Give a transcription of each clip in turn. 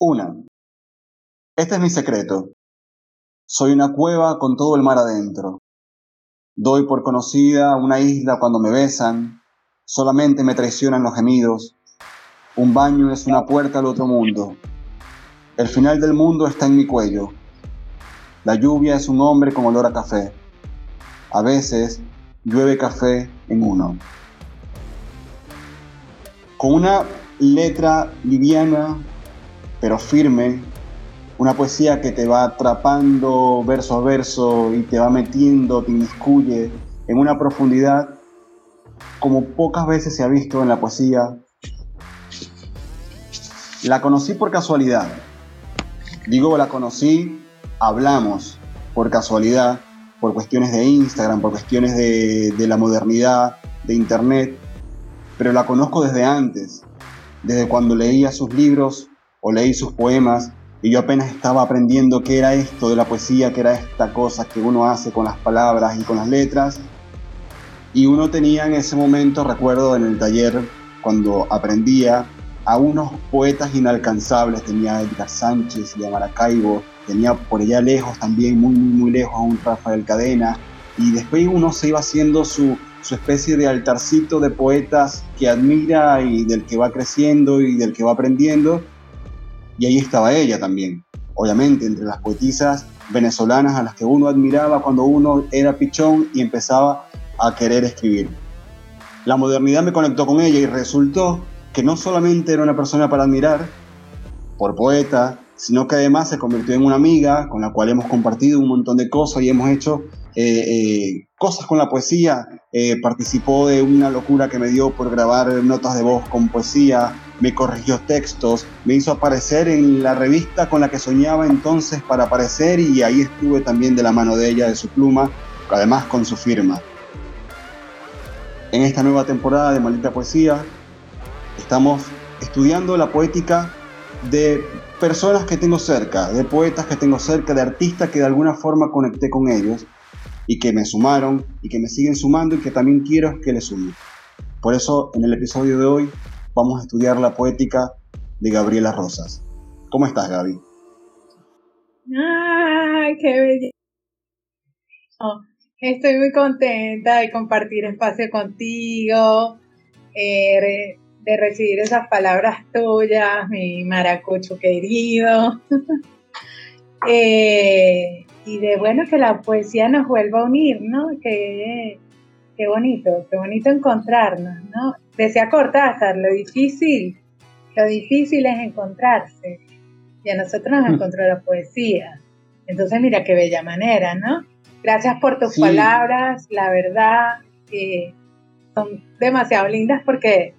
Una. Este es mi secreto. Soy una cueva con todo el mar adentro. Doy por conocida una isla cuando me besan, solamente me traicionan los gemidos. Un baño es una puerta al otro mundo. El final del mundo está en mi cuello. La lluvia es un hombre con olor a café. A veces llueve café en uno. Con una letra liviana pero firme, una poesía que te va atrapando verso a verso y te va metiendo, te inmiscuye en una profundidad como pocas veces se ha visto en la poesía. La conocí por casualidad. Digo, la conocí, hablamos por casualidad, por cuestiones de Instagram, por cuestiones de, de la modernidad, de Internet, pero la conozco desde antes, desde cuando leía sus libros o leí sus poemas y yo apenas estaba aprendiendo qué era esto de la poesía, qué era esta cosa que uno hace con las palabras y con las letras. Y uno tenía en ese momento, recuerdo en el taller, cuando aprendía, a unos poetas inalcanzables. Tenía a Edgar Sánchez y a Maracaibo, tenía por allá lejos también, muy, muy, muy lejos, a un Rafael Cadena. Y después uno se iba haciendo su, su especie de altarcito de poetas que admira y del que va creciendo y del que va aprendiendo y ahí estaba ella también, obviamente, entre las poetisas venezolanas a las que uno admiraba cuando uno era pichón y empezaba a querer escribir. La modernidad me conectó con ella y resultó que no solamente era una persona para admirar, por poeta, sino que además se convirtió en una amiga con la cual hemos compartido un montón de cosas y hemos hecho eh, eh, cosas con la poesía. Eh, participó de una locura que me dio por grabar notas de voz con poesía, me corrigió textos, me hizo aparecer en la revista con la que soñaba entonces para aparecer y ahí estuve también de la mano de ella, de su pluma, además con su firma. En esta nueva temporada de Maldita Poesía estamos estudiando la poética de personas que tengo cerca, de poetas que tengo cerca, de artistas que de alguna forma conecté con ellos y que me sumaron y que me siguen sumando y que también quiero que les sumen. Por eso en el episodio de hoy vamos a estudiar la poética de Gabriela Rosas. ¿Cómo estás, Gaby? ¡Ay, qué belleza! estoy muy contenta de compartir espacio contigo, eh, de recibir esas palabras tuyas, mi maracucho querido. Eh, y de bueno que la poesía nos vuelva a unir, ¿no? Que qué bonito, qué bonito encontrarnos, ¿no? Decía Cortázar, lo difícil, lo difícil es encontrarse. Y a nosotros nos mm. encontró la poesía. Entonces, mira qué bella manera, ¿no? Gracias por tus palabras, la verdad, que son demasiado lindas porque,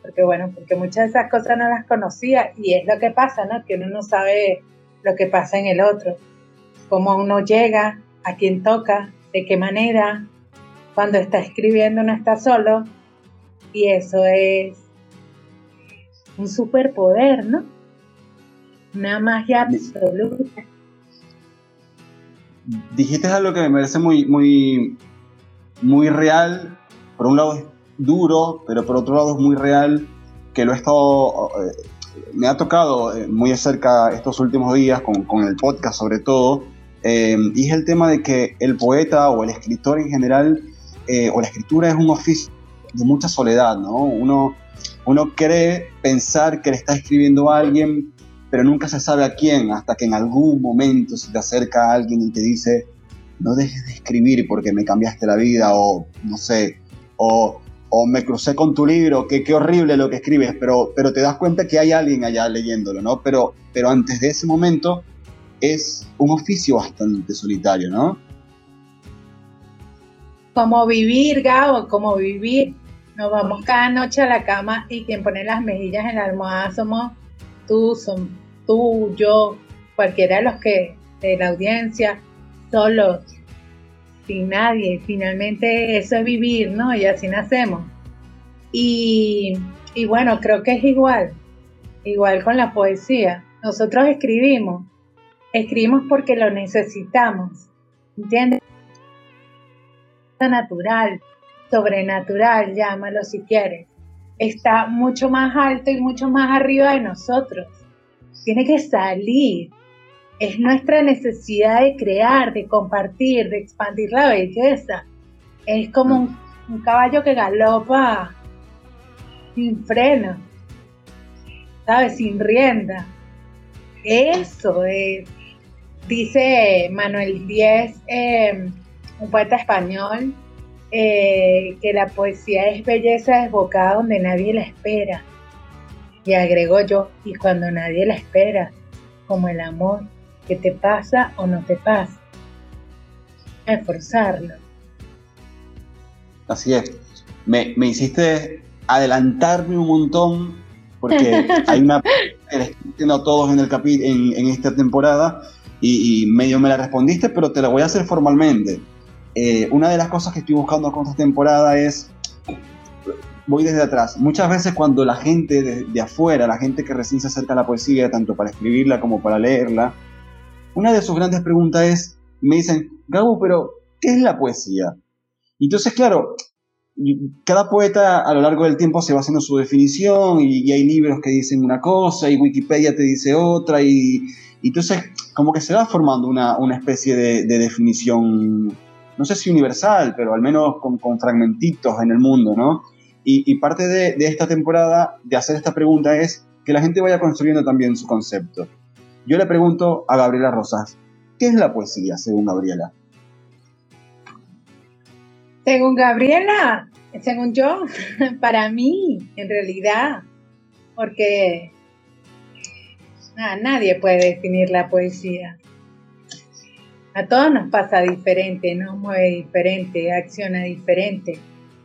porque, bueno, porque muchas de esas cosas no las conocía y es lo que pasa, ¿no? Que uno no sabe lo que pasa en el otro, cómo uno llega, a quién toca, de qué manera, cuando está escribiendo no está solo y eso es un superpoder, ¿no? Una magia absoluta. Dijiste algo que me parece muy, muy, muy real. Por un lado es duro, pero por otro lado es muy real, que lo he estado, eh, me ha tocado eh, muy de cerca estos últimos días con, con el podcast sobre todo, eh, y es el tema de que el poeta o el escritor en general eh, o la escritura es un oficio de mucha soledad, ¿no? Uno, uno cree pensar que le está escribiendo a alguien, pero nunca se sabe a quién, hasta que en algún momento se te acerca a alguien y te dice, no dejes de escribir porque me cambiaste la vida, o no sé, o, o me crucé con tu libro, que qué horrible lo que escribes, pero, pero te das cuenta que hay alguien allá leyéndolo, ¿no? Pero, pero antes de ese momento es un oficio bastante solitario, ¿no? Cómo vivir, Gabo, cómo vivir. Nos vamos cada noche a la cama y quien pone las mejillas en la almohada somos tú, son tú, yo, cualquiera de los que de la audiencia, solos, sin nadie. Finalmente eso es vivir, ¿no? Y así nacemos. Y, y bueno, creo que es igual, igual con la poesía. Nosotros escribimos, escribimos porque lo necesitamos, ¿entiendes? Natural, sobrenatural, llámalo si quieres, está mucho más alto y mucho más arriba de nosotros. tiene que salir. Es nuestra necesidad de crear, de compartir, de expandir la belleza. Es como un, caballo que galopa sin freno, ¿sabes? Sin rienda. Eso es, dice Manuel Díez, em, un poeta español, eh, que la poesía es belleza desbocada donde nadie la espera. Y agrego yo, y cuando nadie la espera, como el amor, que te pasa o no te pasa. Esforzarlo. Así es. Me, me hiciste adelantarme un montón porque hay una que les a todos en, el capi en, en, esta temporada y, medio me la respondiste, pero te la voy a hacer formalmente. Eh, una de las cosas que estoy buscando con esta temporada es, voy desde atrás, muchas veces cuando la gente de, afuera, la gente que recién se acerca a la poesía, tanto para escribirla como para leerla, una de sus grandes preguntas es, me dicen, Gabo, pero ¿qué es la poesía? Entonces, claro, cada poeta a lo largo del tiempo se va haciendo su definición y, hay libros que dicen una cosa y Wikipedia te dice otra y, entonces como que se va formando una, especie de, definición, no sé si universal, pero al menos con, fragmentitos en el mundo, ¿no? Y, parte de, esta temporada de hacer esta pregunta es que la gente vaya construyendo también su concepto. Yo le pregunto a Gabriela Rosas, ¿qué es la poesía según Gabriela? Según Gabriela, según yo, para mí, en realidad, porque nadie puede definir la poesía. A todos nos pasa diferente, nos mueve diferente, acciona diferente.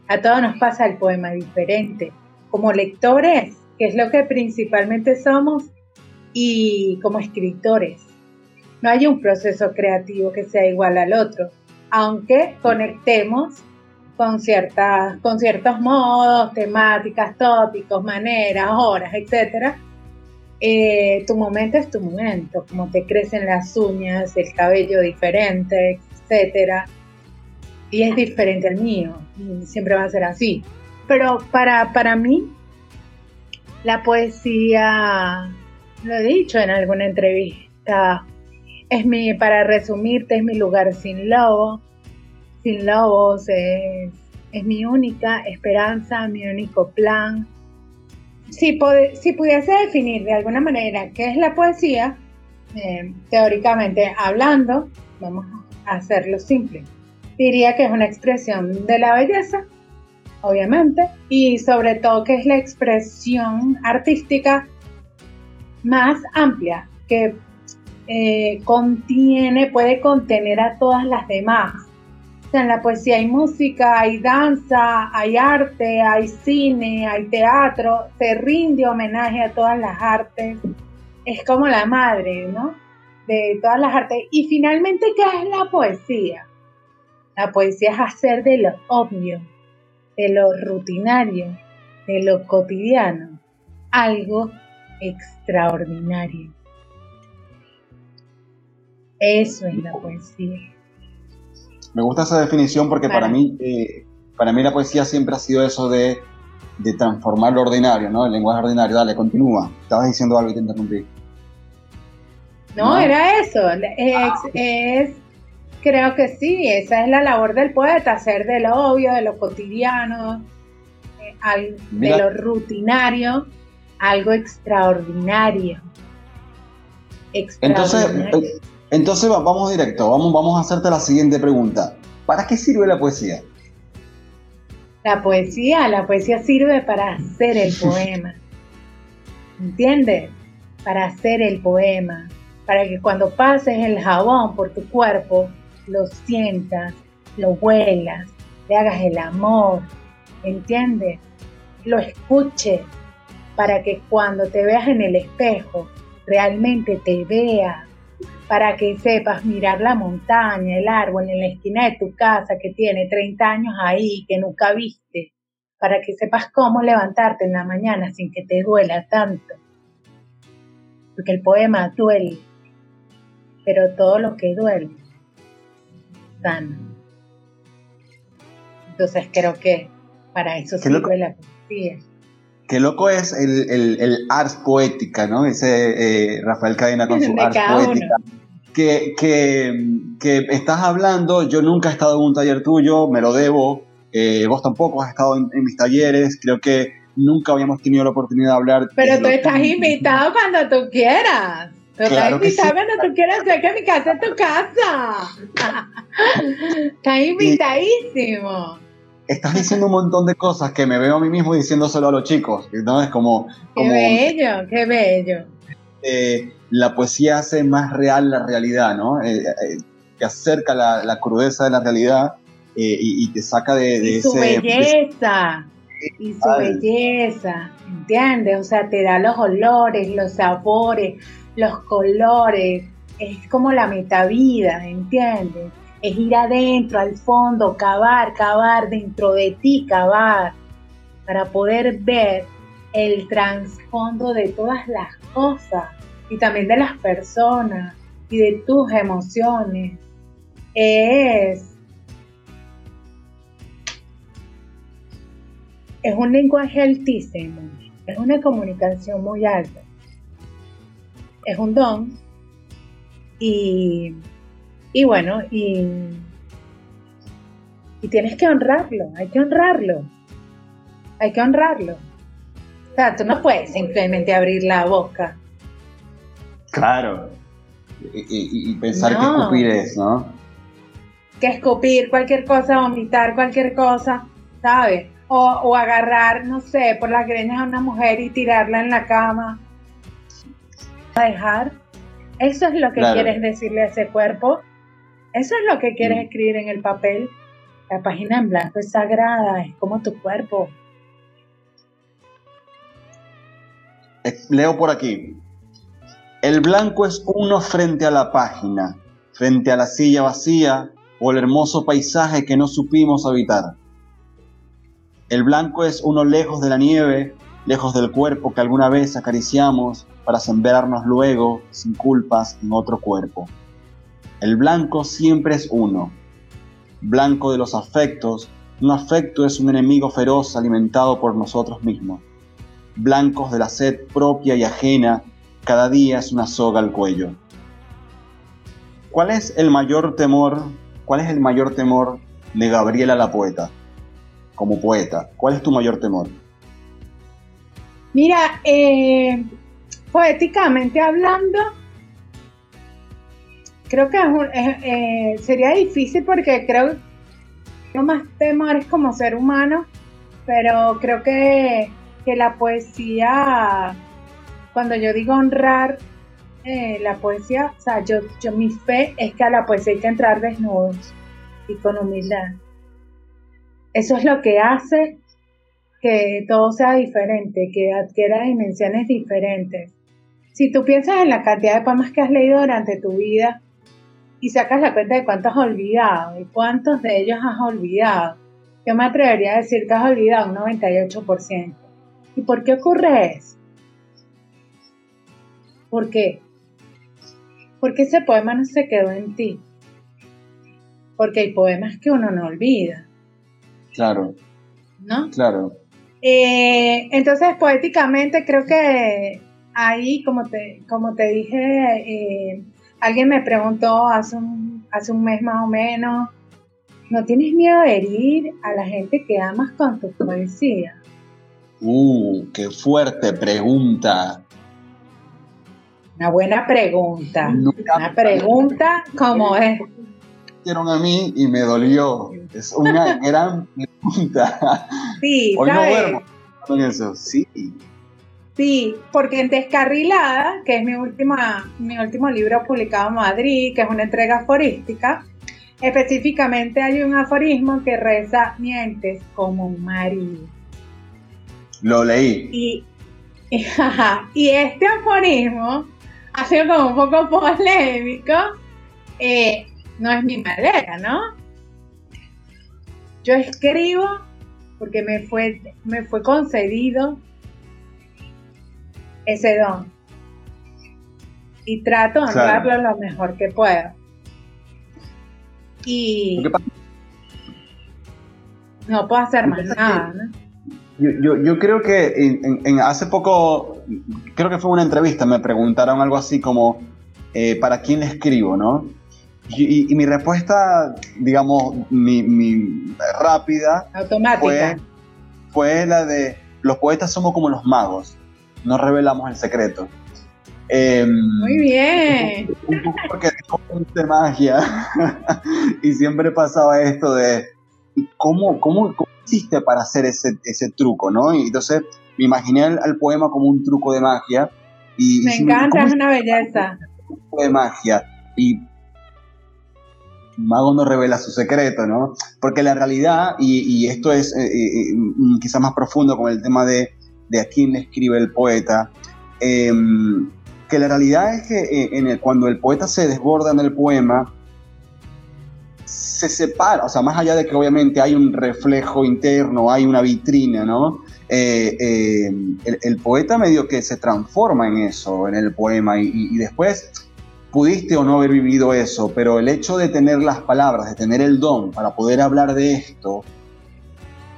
A todos nos pasa el poema diferente. Como lectores, que es lo que principalmente somos, y como escritores. No hay un proceso creativo que sea igual al otro, aunque conectemos con, ciertas, con ciertos modos, temáticas, tópicos, maneras, horas, etc. Eh, tu momento es tu momento, como te crecen las uñas, el cabello diferente, etc. Y es diferente al mío, y siempre va a ser así. Pero para, para mí, la poesía, lo he dicho en alguna entrevista, es mi, para resumirte, es mi lugar sin lobo, sin lobos, es, mi única esperanza, mi único plan. Si, si pudiese definir de alguna manera qué es la poesía, eh, teóricamente hablando, vamos a hacerlo simple. Diría que es una expresión de la belleza, obviamente, y sobre todo que es la expresión artística más amplia que eh, contiene, puede contener a todas las demás en la poesía hay música, hay danza, hay arte, hay cine, hay teatro, se rinde homenaje a todas las artes. Es como la madre, ¿no? De todas las artes. Y finalmente, ¿qué es la poesía? La poesía es hacer de lo obvio, de lo rutinario, de lo cotidiano, algo extraordinario. Eso es la poesía. Me gusta esa definición porque para mí, eh, para mí la poesía siempre ha sido eso de, transformar lo ordinario, ¿no? El lenguaje ordinario. Dale, continúa. Estabas diciendo algo y te interrumpí. No, era eso. Ah, es, creo que sí, esa es la labor del poeta, hacer de lo obvio, de lo cotidiano, eh, de lo rutinario, algo extraordinario. extraordinario. Entonces, entonces vamos directo, vamos, vamos a hacerte la siguiente pregunta. ¿Para qué sirve la poesía? La poesía, la poesía sirve para hacer el poema. ¿Entiendes? Para hacer el poema. Para que cuando pases el jabón por tu cuerpo, lo sientas, lo huelas, le hagas el amor. ¿Entiendes? Lo escuches. Para que cuando te veas en el espejo, realmente te veas para que sepas mirar la montaña, el árbol en la esquina de tu casa que tiene 30 años ahí, que nunca viste, para que sepas cómo levantarte en la mañana sin que te duela tanto. Porque el poema duele, pero todo lo que duele sana. Entonces creo que para eso sirve la poesía. Qué loco es el, el, el ars poética, ¿no? Ese eh, Rafael Cadena con su ars poética. Que, que, que, estás hablando, yo nunca he estado en un taller tuyo, me lo debo, eh, vos tampoco has estado en, mis talleres, creo que nunca habíamos tenido la oportunidad de hablar. Pero tú estás invitado cuando tú quieras. Tú estás invitado cuando tú quieras, sé que mi casa es tu casa. estás invitadísimo estás diciendo un montón de cosas que me veo a mí mismo diciéndoselo a los chicos, ¿no? Es como... Qué bello, qué bello. Eh, la poesía hace más real la realidad, ¿no? Eh, eh, te acerca la, la, crudeza de la realidad y, te saca de, de y su belleza, y su belleza, ¿entiendes? O sea, te da los olores, los sabores, los colores, es como la metavida, ¿entiendes? Es ir adentro, al fondo, cavar, cavar dentro de ti, cavar, para poder ver el trasfondo de todas las cosas y también de las personas y de tus emociones. Es, es un lenguaje altísimo, es una comunicación muy alta, es un don y y bueno, y, y tienes que honrarlo, hay que honrarlo, hay que honrarlo. O sea, tú no puedes simplemente abrir la boca. Claro. Y, pensar que escupir es, ¿no? Que escupir cualquier cosa, vomitar cualquier cosa, ¿sabes? O, o agarrar, no sé, por las greñas a una mujer y tirarla en la cama. A dejar. Eso es lo que quieres decirle a ese cuerpo. Eso es lo que quieres mm. escribir en el papel. La página en blanco es sagrada, es como tu cuerpo. Eh, leo por aquí. El blanco es uno frente a la página, frente a la silla vacía o el hermoso paisaje que no supimos habitar. El blanco es uno lejos de la nieve, lejos del cuerpo que alguna vez acariciamos para sembrarnos luego, sin culpas, en otro cuerpo. El blanco siempre es uno, blanco de los afectos, un afecto es un enemigo feroz alimentado por nosotros mismos. Blancos de la sed propia y ajena, cada día es una soga al cuello. ¿Cuál es el mayor temor? ¿Cuál es el mayor temor de Gabriela la poeta? Como poeta, ¿cuál es tu mayor temor? Mira, eh, poéticamente hablando, creo que eh, sería difícil porque creo que más temores como ser humano, pero creo que, la poesía, cuando yo digo honrar eh, la poesía, o sea, yo, yo mi fe es que a la poesía hay que entrar desnudos y con humildad. Eso es lo que hace que todo sea diferente, que adquiera dimensiones diferentes. Si tú piensas en la cantidad de poemas que has leído durante tu vida, y sacas la cuenta de cuántos has olvidado y cuántos de ellos has olvidado, yo me atrevería a decir que has olvidado un 98%. ¿Y por qué ocurre eso? ¿Por qué? Porque ese poema no se quedó en ti. Porque hay poemas que uno no olvida. Claro. ¿No? Claro. Eh, entonces, poéticamente, creo que ahí, como te, como te dije, eh, Alguien me preguntó hace un, hace un mes más o menos, ¿no tienes miedo de herir a la gente que amas con tu poesía? Uh, qué fuerte pregunta. Una buena pregunta. una pregunta como es. Hicieron a mí y me dolió. Es una gran pregunta. Sí, Hoy no duermo con eso. Sí. Sí, porque en Descarrilada, que es mi, última, mi último libro publicado en Madrid, que es una entrega aforística, específicamente hay un aforismo que reza mientes como un marido. Lo leí. Y, y, este aforismo ha sido como un poco polémico. Eh, no es mi madera, ¿no? Yo escribo porque me fue, me fue concedido ese don. Y trato de honrarlo lo mejor que puedo. Y no puedo hacer más nada, ¿no? Yo, yo, creo que en, hace poco, creo que fue una entrevista, me preguntaron algo así como, eh, ¿para quién le escribo, no? Y, mi respuesta, digamos, mi, mi rápida, automática, fue, la de, los poetas somos como los magos, no revelamos el secreto. Em, Muy bien. Un poco porque es de magia y siempre pasaba esto de, ¿cómo, cómo, cómo hiciste para hacer ese, ese truco, no? Y entonces me imaginé al, poema como un truco de magia. Y, me encanta, es una belleza. Un truco de magia. Y Mago no revela su secreto, ¿no? Porque la realidad, y, esto es eh, eh, mm, quizás más profundo con el tema de, de, a quién le escribe el poeta, em, que la realidad es que eh, en el, cuando el poeta se desborda en el poema, se separa, o sea, más allá de que obviamente hay un reflejo interno, hay una vitrina, ¿no? Eh, eh, el, poeta medio que se transforma en eso, en el poema, y, después pudiste o no haber vivido eso, pero el hecho de tener las palabras, de tener el don para poder hablar de esto,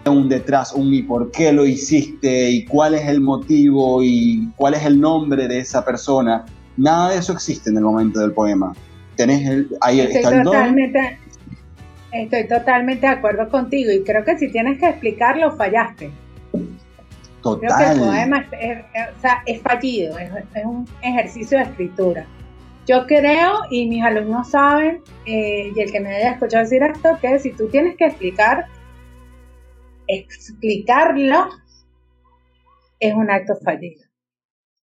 un detrás, un y por qué lo hiciste, y cuál es el motivo, y cuál es el nombre de esa persona, nada de eso existe en el momento del poema. Tenés el, ahí está el don Estoy totalmente de acuerdo contigo y creo que si tienes que explicarlo, fallaste. Total. Creo que el poema es, fallido, es, un ejercicio de escritura. Yo creo, y mis alumnos saben, eh, y el que me haya escuchado decir esto, que si tú tienes que explicar, explicarlo es un acto fallido.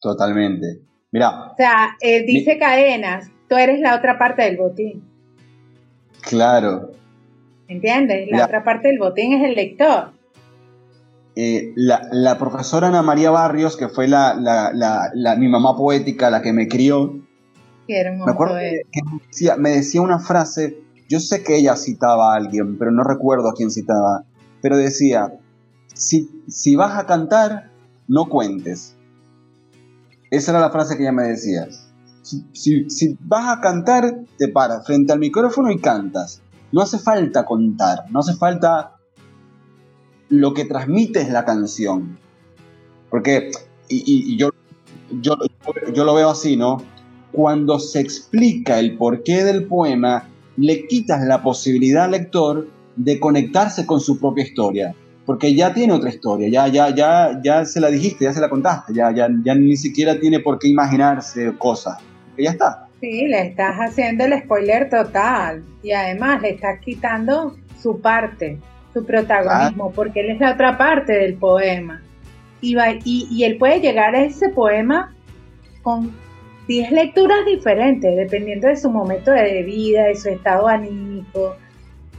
Totalmente. Mira. O sea, eh, dice cadenas, tú eres la otra parte del botín. Claro, ¿Entiendes? La, otra parte del botín es el lector. Eh, la, profesora Ana María Barrios, que fue la, mi mamá poética, la que me crió, me acuerdo que, me, decía, una frase, yo sé que ella citaba a alguien, pero no recuerdo a quién citaba, pero decía, si, si vas a cantar, no cuentes. Esa era la frase que ella me decía. Si, si, vas a cantar, te paras frente al micrófono y cantas no hace falta contar, no hace falta lo que transmite es la canción. Porque, y, yo, yo, yo, lo veo así, ¿no? Cuando se explica el porqué del poema, le quitas la posibilidad al lector de conectarse con su propia historia. Porque ya tiene otra historia, ya, ya, ya, ya se la dijiste, ya se la contaste, ya, ya, ya ni siquiera tiene por qué imaginarse cosas. Que ya está. Sí, le estás haciendo el spoiler total y además le estás quitando su parte, su protagonismo, ah. porque él es la otra parte del poema. Y, y, él puede llegar a ese poema con 10 lecturas diferentes, dependiendo de su momento de vida, de su estado anímico,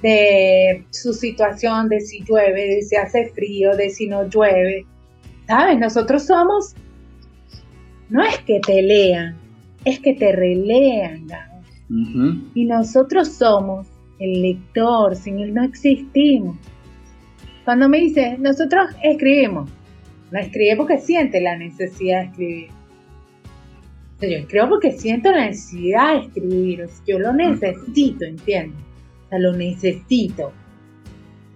de su situación, de si llueve, de si hace frío, de si no llueve. ¿Sabes? Nosotros somos, no es que te lean, es que te relean, Y nosotros somos el lector, sin él no existimos. Cuando me dice, nosotros escribimos, no escribe porque siente la necesidad de escribir. yo escribo porque siento la necesidad de escribir, yo lo necesito, ¿entiendes? O sea, lo necesito.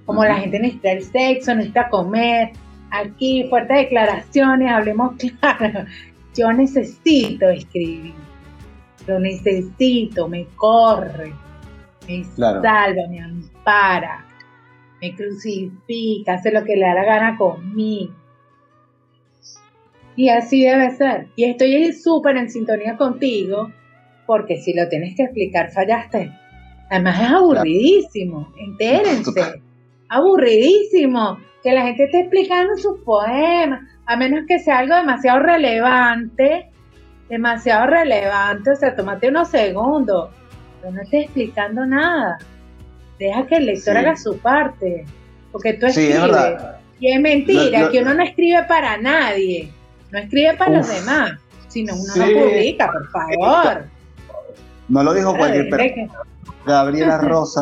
Como la gente necesita el sexo, necesita comer, aquí fuertes declaraciones, hablemos claro yo necesito escribir, lo necesito, me corre, me salva, me ampara, me crucifica, hace lo que le da la gana conmigo. Y así debe ser. Y estoy súper en sintonía contigo, porque si lo tienes que explicar, fallaste. Además es aburridísimo, entérense. Aburridísimo que la gente esté explicando sus poemas a menos que sea algo demasiado relevante, demasiado relevante, o sea, tómate unos segundos, pero no estés explicando nada. Deja que el lector haga su parte, porque tú escribes. y es mentira, que uno no escribe para nadie, no escribe para los demás, sino uno lo publica, por favor. No lo dijo cualquier persona. Gabriela Rosa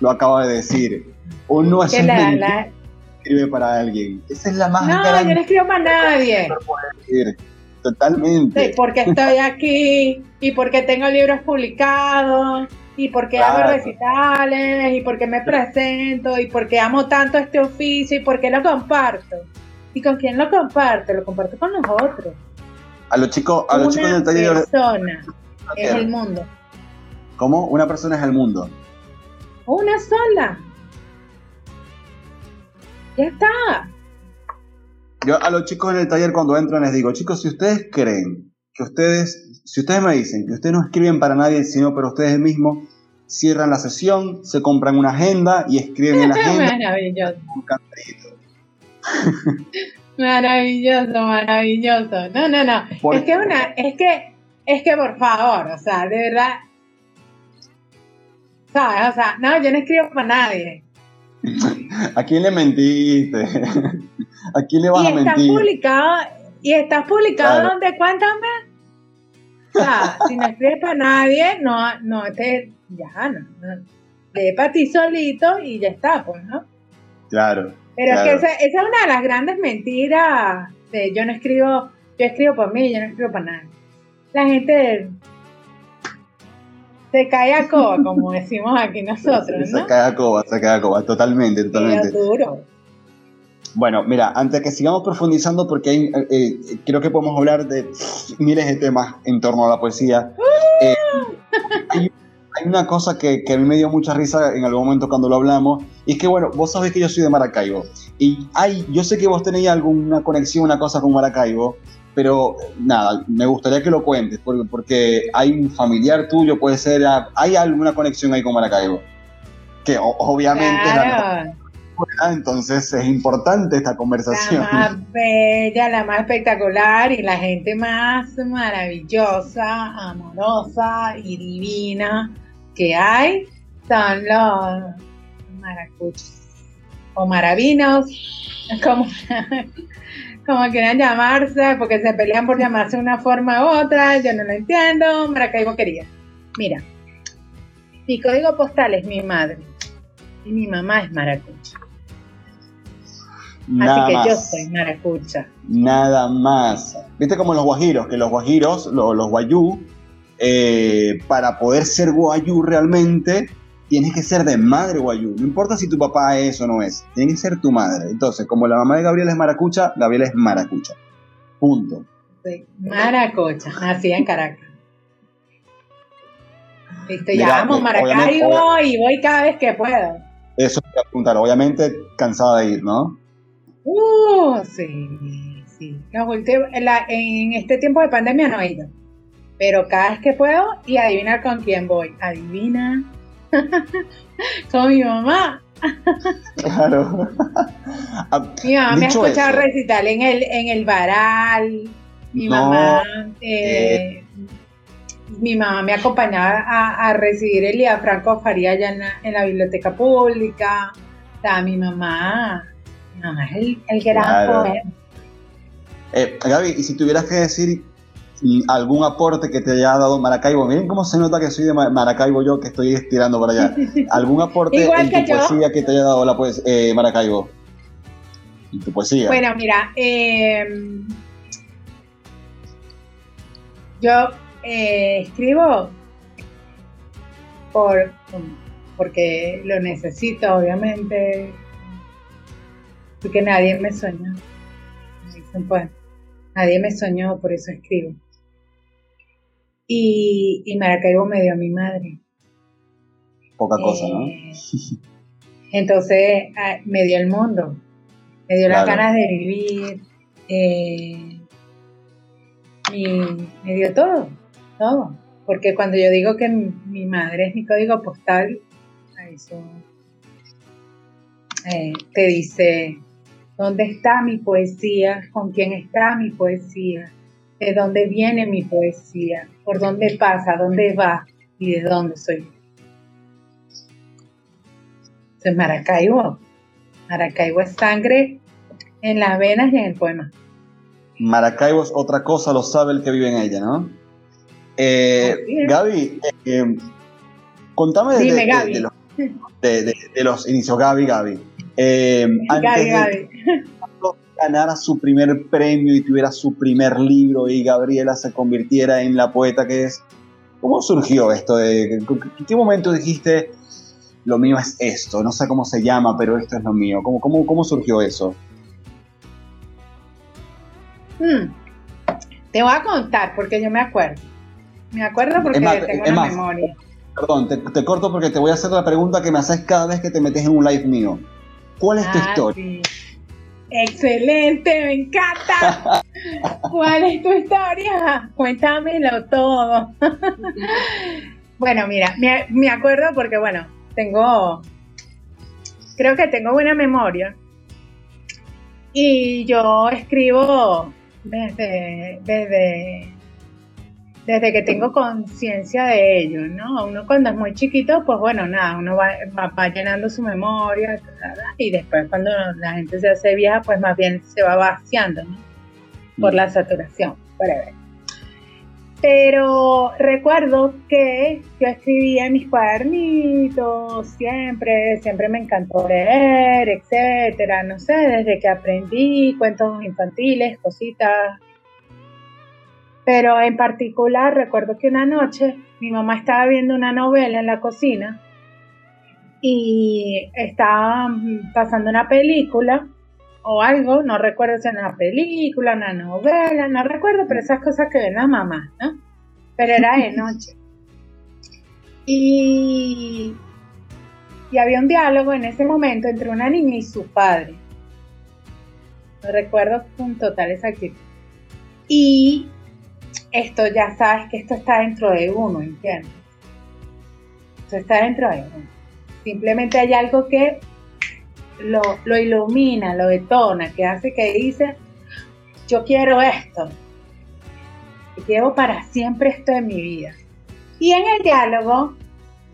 lo acaba de decir. Uno es la, escribe para alguien. Esa es la más No, yo no escribo para nadie. Totalmente. Sí, porque estoy aquí y porque tengo libros publicados y porque hago recitales y porque me presento y porque amo tanto este oficio y porque lo comparto. ¿Y con quién lo comparto? Lo comparto con los otros. A los chicos, a los chicos del taller. Persona es el mundo. ¿Cómo? Una persona es el mundo. Una sola. Ya está. Yo a los chicos en el taller cuando entran les digo, chicos, si ustedes creen que ustedes, si ustedes me dicen que ustedes no escriben para nadie, sino para ustedes mismos, cierran la sesión, se compran una agenda y escriben en la agenda. Maravilloso. maravilloso, maravilloso. No, no, no. Es que una, es que, es que por favor, o sea, de verdad. ¿Sabes? O sea, no, yo no escribo para nadie. ¿A quién le mentiste? ¿A quién le vas a mentir? Publicado, y estás publicado donde, cuéntame. O sea, si no escribes para nadie, no, no te, ya, no, no. Lee para ti solito y ya está, pues, ¿no? Claro. Pero es que esa, esa, es una de las grandes mentiras de yo no escribo, yo escribo para mí, yo no escribo para nadie. La gente se cae a coba, como decimos aquí nosotros, ¿no? Se cae a coba, se cae a coba, totalmente, totalmente. duro. Bueno, mira, antes que sigamos profundizando, porque hay, eh, eh, creo que podemos hablar de miles de temas en torno a la poesía. Eh, hay, una cosa que, que, a mí me dio mucha risa en algún momento cuando lo hablamos, y es que, bueno, vos sabés que yo soy de Maracaibo, y hay, yo sé que vos tenéis alguna conexión, una cosa con Maracaibo, pero nada, me gustaría que lo cuentes, porque, porque hay un familiar tuyo, puede ser, hay alguna conexión ahí con Maracaibo, que obviamente claro. entonces es importante esta conversación. La más bella, la más espectacular y la gente más maravillosa, amorosa y divina que hay son los maracuchos o maravinos, como, como quieran llamarse, porque se pelean por llamarse de una forma u otra, yo no lo entiendo, Maracaibo quería. Mira, mi código postal es mi madre y mi mamá es maracucha. Nada Así que más. yo soy maracucha. Nada más. Viste como los guajiros, que los guajiros, los, los guayú, eh, para poder ser guayú realmente, tienes que ser de madre guayú. No importa si tu papá es o no es, tiene que ser tu madre. Entonces, como la mamá de Gabriel es maracucha, Gabriel es maracucha. Punto. Soy maracucha, nací en Caracas. Listo, Mira, ya amo Maracaibo y voy cada vez que puedo. Eso te voy a preguntar. Obviamente, cansada de ir, ¿no? Uh, sí, sí. La- en este tiempo de pandemia no he ido. Pero cada vez que puedo, y adivinar con quién voy. Adivina. con mi mamá. Claro. Ah, Mi mamá me ha escuchado eso, recitar en el, en el varal. Mi No, mamá. eh, Mi mamá me acompañaba a, a recibir el Día Franco Faría allá en la, en la biblioteca pública. O sea, mi mamá. Mi mamá es el, el gran Claro. Eh, Gaby, y si tuvieras que decir algún aporte que te haya dado Maracaibo, miren cómo se nota que soy de Ma- Maracaibo yo que estoy estirando para allá. ¿Algún aporte en tu yo. poesía que te haya dado la poes- eh, Maracaibo? En tu poesía. Bueno, mira, eh, yo eh, escribo por porque lo necesito, obviamente, porque nadie me soñó. dicen, pues, nadie me soñó, por eso escribo. Y, y Maracaibo me dio a mi madre. Poca cosa, ¿no? Eh, Entonces me dio el mundo, me dio las ganas de vivir, eh, y me dio todo, todo. Porque cuando yo digo que mi, mi madre es mi código postal, a eso eh, te dice dónde está mi poesía, con quién está mi poesía, de dónde viene mi poesía, por dónde pasa, dónde va y de dónde soy. Entonces, Maracaibo. Maracaibo es sangre en las venas y en el poema. Maracaibo es otra cosa, lo sabe el que vive en ella, ¿no? Eh. Gaby, eh, contame de, Dime, de- Gaby. de los, de- inicios. Gaby, Gaby. Eh, Gaby, Gaby. Ganara su primer premio y tuviera su primer libro y Gabriela se convirtiera en la poeta que es, ¿cómo surgió esto? ¿En qué momento dijiste, lo mío es esto? No sé cómo se llama, pero esto es lo mío. ¿Cómo, cómo, cómo surgió eso? Hmm. Te voy a contar porque yo me acuerdo. Me acuerdo porque tengo una memoria. Perdón, te, corto porque te voy a hacer la pregunta que me haces cada vez que te metes en un live mío. ¿Cuál es tu ah, historia? Excelente, me encanta. ¿Cuál es tu historia? Cuéntamelo todo. bueno, mira, me, acuerdo porque, bueno, tengo, creo que tengo buena memoria. Y yo escribo desde, desde desde que tengo conciencia de ello, ¿no? Uno cuando es muy chiquito, pues bueno, nada, uno va, llenando su memoria y después cuando la gente se hace vieja, pues más bien se va vaciando, ¿no? Por la saturación, breve. Pero recuerdo que yo escribía en mis cuadernitos siempre, siempre me encantó leer, etcétera, no sé, desde que aprendí cuentos infantiles, cositas pero en particular recuerdo que una noche mi mamá estaba viendo una novela en la cocina y estaba pasando una película o algo, no recuerdo si era una película, una novela, no recuerdo, pero esas cosas que ven las mamás, ¿no? Pero era de noche. Y, y había un diálogo en ese momento entre una niña y su padre. No recuerdo con total exactitud. Y esto ya sabes que esto está dentro de uno, ¿entiendes? Esto está dentro de uno. Simplemente hay algo que lo, ilumina, lo detona, que hace que dice, yo quiero esto. Quiero para siempre esto en mi vida. Y en el diálogo,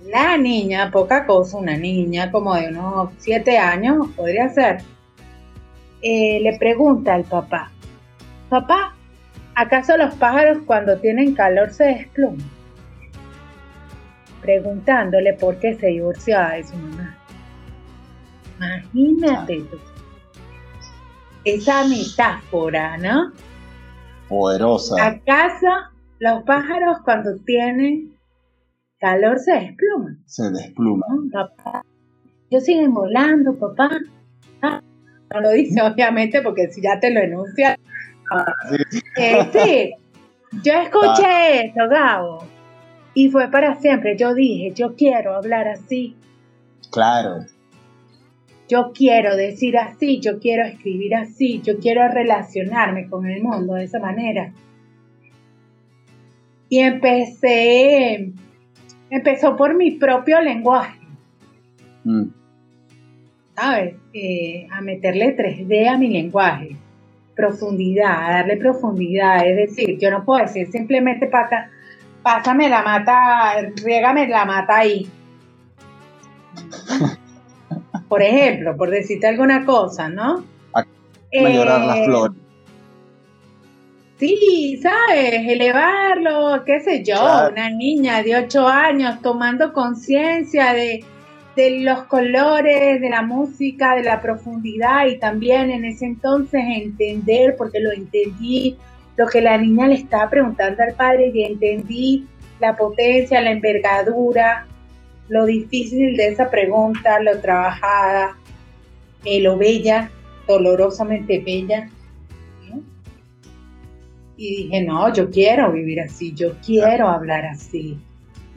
la niña, poca cosa, una niña como de unos siete años, podría ser, eh, le pregunta al papá, papá, ¿Acaso los pájaros cuando tienen calor se despluman? Preguntándole por qué se divorciaba de su mamá. Imagínate tú. Esa metáfora, ¿no? Poderosa. ¿Acaso los pájaros cuando tienen calor se despluman? Se despluman. papá. Yo siguen volando, papá. Ah, no lo dice obviamente porque si ya te lo enuncia eh, sí. yo escuché esto, Gabo, y fue para siempre. Yo dije, yo quiero hablar así. Claro. Yo quiero decir así, yo quiero escribir así, yo quiero relacionarme con el mundo de esa manera. Y empecé, empezó por mi propio lenguaje. Mm. ¿Sabes? Eh, a meterle 3D a mi lenguaje profundidad, darle profundidad. Es decir, yo no puedo decir simplemente pasa, pásame la mata, riégame la mata ahí. Por ejemplo, por decirte alguna cosa, ¿no? A mejorar las eh, flores. Sí, ¿sabes? Elevarlo, qué sé yo, una niña de 8 años tomando conciencia de, de los colores, de la música, de la profundidad y también en ese entonces entender, porque lo entendí, lo que la niña le estaba preguntando al padre y entendí la potencia, la envergadura, lo difícil de esa pregunta, lo trabajada, eh, lo bella, dolorosamente bella. Y dije, no, yo quiero vivir así, yo quiero hablar así,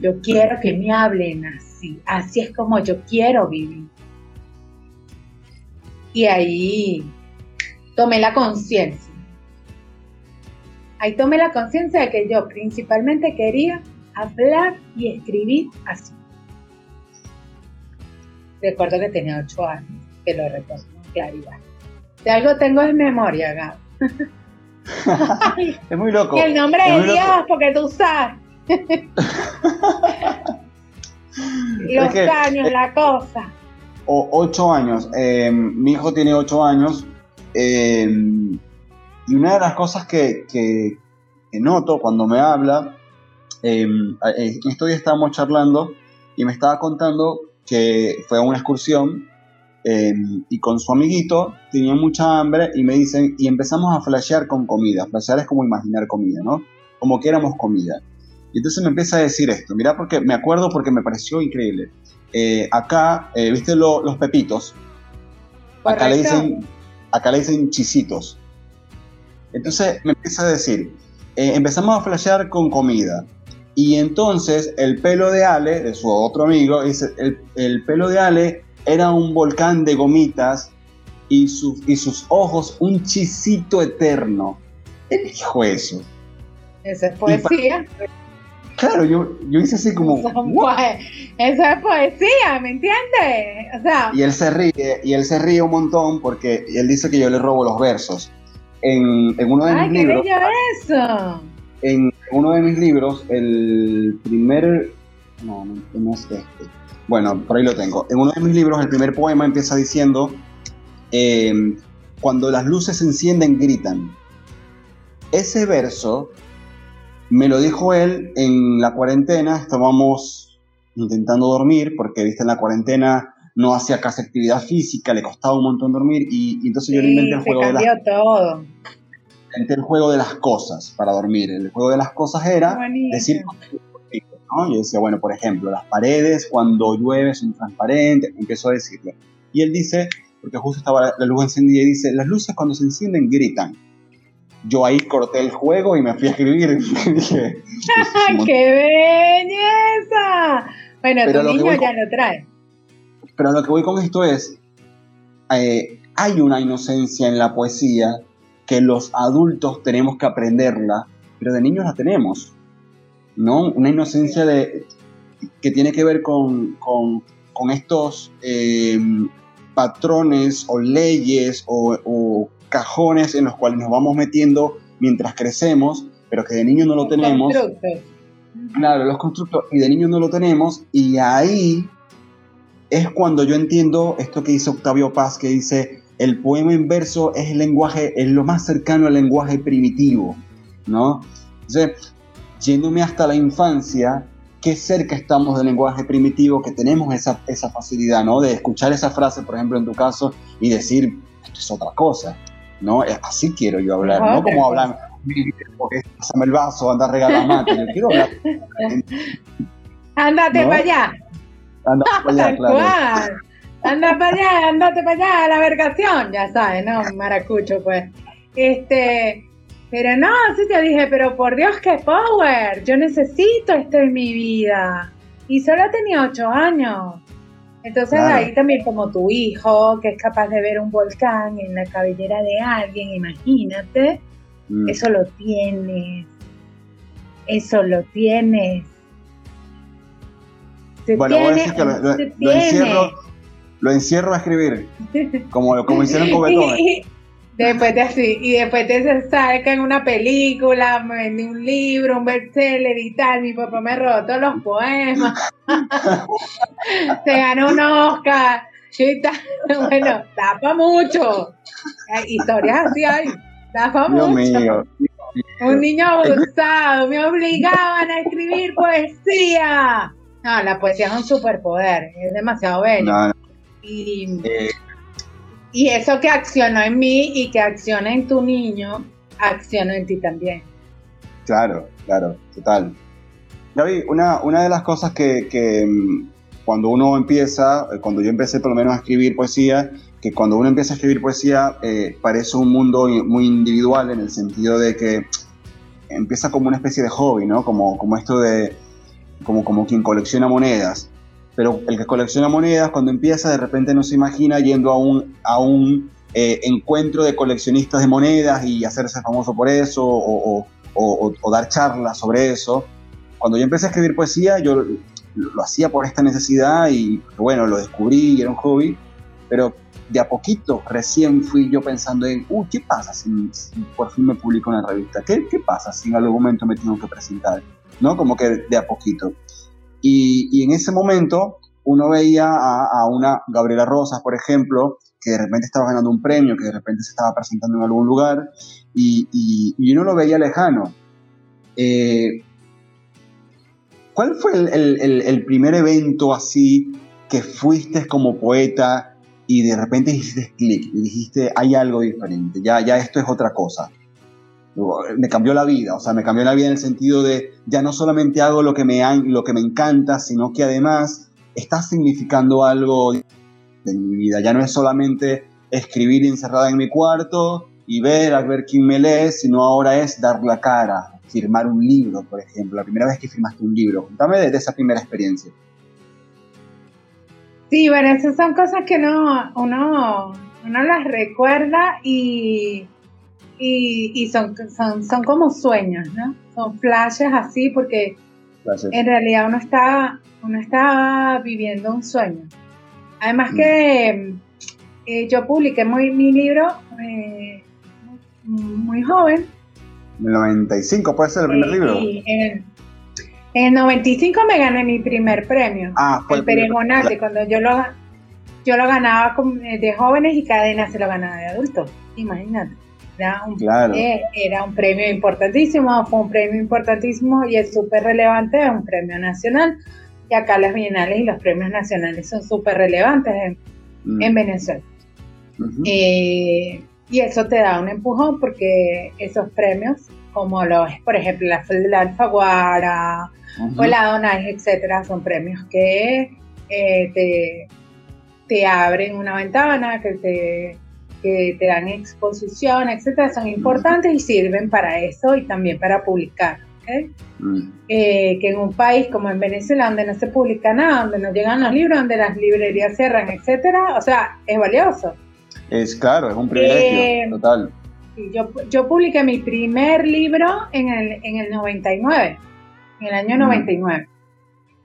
yo quiero que me hablen así así, es como yo quiero vivir. Y ahí tomé la conciencia. Ahí tomé la conciencia de que yo principalmente quería hablar y escribir así. Recuerdo que tenía ocho años, que lo recuerdo con claridad. Si algo tengo en memoria, Gab. es muy loco. Y el nombre de Dios, porque tú sabes. Los años, la cosa. O, ocho años. Eh, mi hijo tiene ocho años. Eh, y una de las cosas que, noto cuando me habla, eh, estos días estábamos charlando y me estaba contando que fue a una excursión y con su amiguito tenía mucha hambre y me dicen, y empezamos a flashear con comida. Flashear es como imaginar comida, ¿no? Como que éramos comida. Y entonces me empieza a decir esto, mira, porque me acuerdo porque me pareció increíble. Eh, acá, eh, ¿viste los pepitos? Acá le, dicen, acá le dicen chisitos. Entonces me empieza a decir, eh, empezamos a flashear con comida. Y entonces el pelo de Ale, de su otro amigo, dice, el, el pelo de Ale era un volcán de gomitas y, y sus ojos un chisito eterno. Él dijo eso. Esa es poesía. Claro, yo, yo hice así como. Eso, es poesía, ¿me entiendes? O sea, y él se ríe, y él se ríe un montón porque él dice que yo le robo los versos. En, en uno de Ay, mis qué libros. eso. En uno de mis libros, el primer. No, no, no es este. Bueno, por ahí lo tengo. En uno de mis libros, el primer poema empieza diciendo: eh, Cuando las luces se encienden, gritan. Ese verso me lo dijo él en la cuarentena, estábamos intentando dormir, porque viste, en la cuarentena no hacía casi actividad física, le costaba un montón dormir, y, y entonces yo le inventé el juego de las todo. inventé el juego de las cosas para dormir. El juego de las cosas era Buenísimo. decir ¿no? Yo decía, bueno, por ejemplo, las paredes cuando llueve son transparentes, empezó a decirlo. Y él dice, porque justo estaba la luz encendida, y dice, las luces cuando se encienden gritan. Yo ahí corté el juego y me fui a escribir. dije, ¡Qué belleza! Bueno, Pero tu niño ya con- lo trae. Pero lo que voy con esto es, eh, hay una inocencia en la poesía que los adultos tenemos que aprenderla, pero de niños la tenemos, ¿no? Una inocencia de, que tiene que ver con, con- con estos eh, patrones o leyes o, o cajones en los cuales nos vamos metiendo mientras crecemos, pero que de niños no lo tenemos. Claro, los constructos, y de niños no lo tenemos, y ahí es cuando yo entiendo esto que dice Octavio Paz, que dice, el poema en verso es el lenguaje, es lo más cercano al lenguaje primitivo, ¿no? Entonces, yéndome hasta la infancia, qué cerca estamos del lenguaje primitivo, que tenemos esa, esa facilidad, ¿no? De escuchar esa frase, por ejemplo, en tu caso, y decir, esto es otra cosa, ¿no? Es- Así quiero yo hablar, no como hablan, pásame el vaso, anda a regalar mate, yo quiero hablar Ándate ¿No? para allá. Anda para allá, claro. Anda para allá, andate para allá a la vergación. Ya sabes, ¿no? Maracucho, pues. Este. Pero no, sí te dije, pero por Dios, qué power. Yo necesito esto en mi vida. Y solo tenía ocho años. Entonces Claro. ahí también como tu hijo, que es capaz de ver un volcán en la cabellera de alguien, imagínate. Mm. Eso lo tienes. Eso lo tienes. Se Bueno, voy a tiene, decir que lo, lo- lo tiene. encierro, lo encierro a escribir, como, como hicieron con Beethoven. Después te así, y después te saca en una película, en un libro, un bestseller y tal. Mi papá me robó todos los poemas. Se ganó un Oscar. Y tal. Bueno, tapa mucho. Hay historias así hay. Tapa Dios mucho. mío. Un niño abusado, me obligaban a escribir poesía. No, la poesía es un superpoder, es demasiado bello. No, no, Y, eh, y eso que accionó en mí y que acciona en tu niño, acciona en ti también. claro, claro, total. David, una, una de las cosas que, que, mm, cuando uno empieza, eh, cuando yo empecé por lo menos a escribir poesía, que cuando uno empieza a escribir poesía eh, parece un mundo muy individual en el sentido de que empieza como una especie de hobby, ¿no? Como, como esto de, como, como quien colecciona monedas. Pero el que colecciona monedas cuando empieza de repente no se imagina yendo a un, a un eh, encuentro de coleccionistas de monedas y hacerse famoso por eso o, o- o- o dar charlas sobre eso. Cuando yo empecé a escribir poesía, yo lo, lo hacía por esta necesidad y bueno, lo descubrí y era un hobby, pero de a poquito recién fui yo pensando en, uy, ¿qué pasa si, si por fin me publico una revista? ¿Qué, ¿Qué pasa si en algún momento me tengo que presentar? ¿No? Como que de a poquito. Y, y en ese momento uno veía a, a una Gabriela Rosas, por ejemplo, que de repente estaba ganando un premio, que de repente se estaba presentando en algún lugar, y, y, y uno lo veía lejano. Eh, ¿Cuál fue el, el- el- primer evento así que fuiste como poeta y de repente hiciste clic y dijiste, hay algo diferente, ya, ya esto es otra cosa? Me cambió la vida, o sea, me cambió la vida en el sentido de ya no solamente hago lo que me, lo que me encanta, sino que además está significando algo de mi vida. Ya no es solamente escribir encerrada en mi cuarto y ver, a ver quién me lee, sino ahora es dar la cara, firmar un libro, por ejemplo, la primera vez que firmaste un libro. Cuéntame de, esa primera experiencia. Sí, bueno, esas son cosas que no, uno, uno las recuerda y, y, son, son, son, como sueños, ¿no? Son flashes así porque en realidad uno está, uno está viviendo un sueño. Además que eh, yo publiqué muy, mi libro eh, muy joven. ¿En el 95 puede ser el primer libro? Sí, en, el 95 me gané mi primer premio. Ah, fue el, el cuando yo lo, yo lo ganaba eh, de jóvenes y Cadena se lo ganaba de adultos. Imagínate. Era un, eh, era un premio importantísimo, fue un premio importantísimo y es súper relevante, es un premio nacional. Y acá las bienales y los premios nacionales son súper relevantes en, mm. Venezuela. Y eso te da un empujón porque esos premios, como los, por ejemplo, la, la Alfaguara o la Donai, etcétera, son premios que eh, te, te abren una ventana, que te, que te dan exposición, etcétera, son importantes y sirven para eso y también para publicar. Mm. Eh, que en un país como en Venezuela, donde no se publica nada, donde no llegan los libros, donde las librerías cierran, etcétera, o sea, es valioso. Es claro, es un privilegio, eh, total. Yo, yo publiqué mi primer libro en el, en el 99, en el año 99.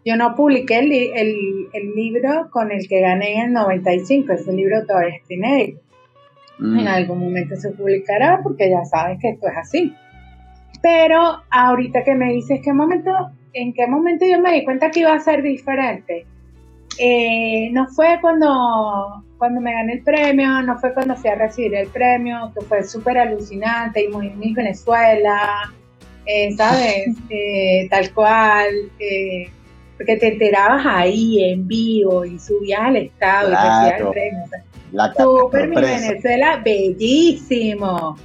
Yo no publiqué el, el, el, libro con el que gané en el 95, ese libro todavía está inédito. En algún momento se publicará porque ya sabes que esto es así. Pero ahorita que me dices qué momento, en qué momento yo me di cuenta que iba a ser diferente. Eh, no fue cuando cuando me gané el premio, no fue cuando fui a recibir el premio, que fue súper alucinante y muy, muy Venezuela, eh, ¿sabes? Eh, tal cual, eh, porque te enterabas ahí en vivo y subías al estado y recibías el premio. súper mi Venezuela, bellísimo.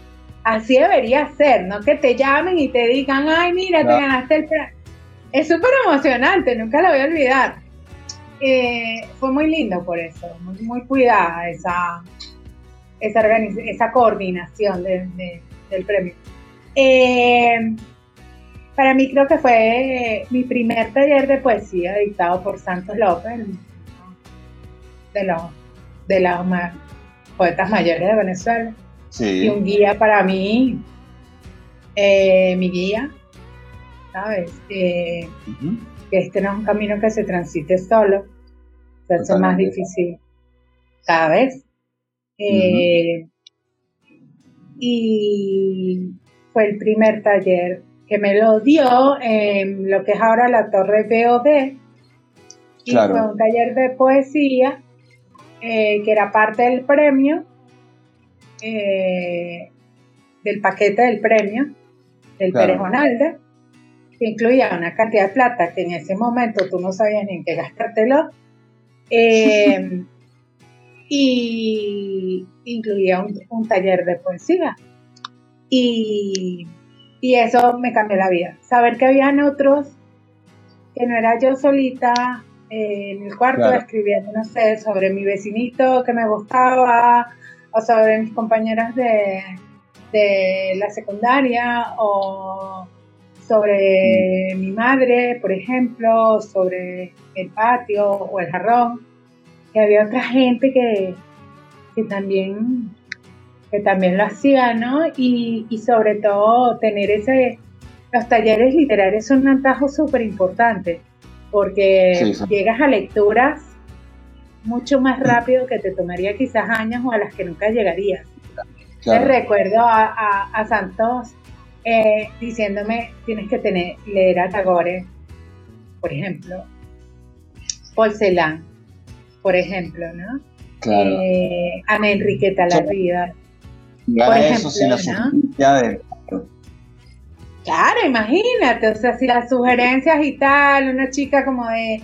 Así debería ser, no que te llamen y te digan, ay, mira, te ganaste el premio. Es súper emocionante, nunca lo voy a olvidar. Eh, fue muy lindo por eso, muy, muy cuidada esa, esa, esa coordinación del premio. Eh, para mí creo que fue mi primer taller de poesía dictado por Santos López, de los, de los poetas mayores de Venezuela. Y un guía para mí, eh, mi guía, ¿sabes? que este no es un camino que se transite solo, se hace más difícil vez. Eh, y fue el primer taller que me lo dio en lo que es ahora la Torre BOD. Y fue un taller de poesía eh, que era parte del premio, eh, del paquete del premio, del claro que incluía una cantidad de plata que en ese momento tú no sabías ni en qué gastártelo, eh, y incluía un, taller de poesía. Y, eso me cambió la vida. Saber que habían otros, que no era yo solita eh, en el cuarto escribiendo, no sé, sobre mi vecinito que me gustaba, o sobre mis compañeras de, de la secundaria, o sobre mi madre, por ejemplo, sobre el patio o el jarrón, que había otra gente que, también que también lo hacía, ¿no? Y, sobre todo tener ese, los talleres literarios son un atajo súper importante, porque llegas a lecturas mucho más rápido que te tomaría quizás años o a las que nunca llegarías. Te recuerdo a, a Santos eh, diciéndome, tienes que tener, leer a Tagore, por ejemplo, Paul Celan, por ejemplo, ¿no? Claro. Eh, Ana Enriqueta Por ejemplo, sin la de... Claro, imagínate, o sea, si las sugerencias y tal, una chica como de,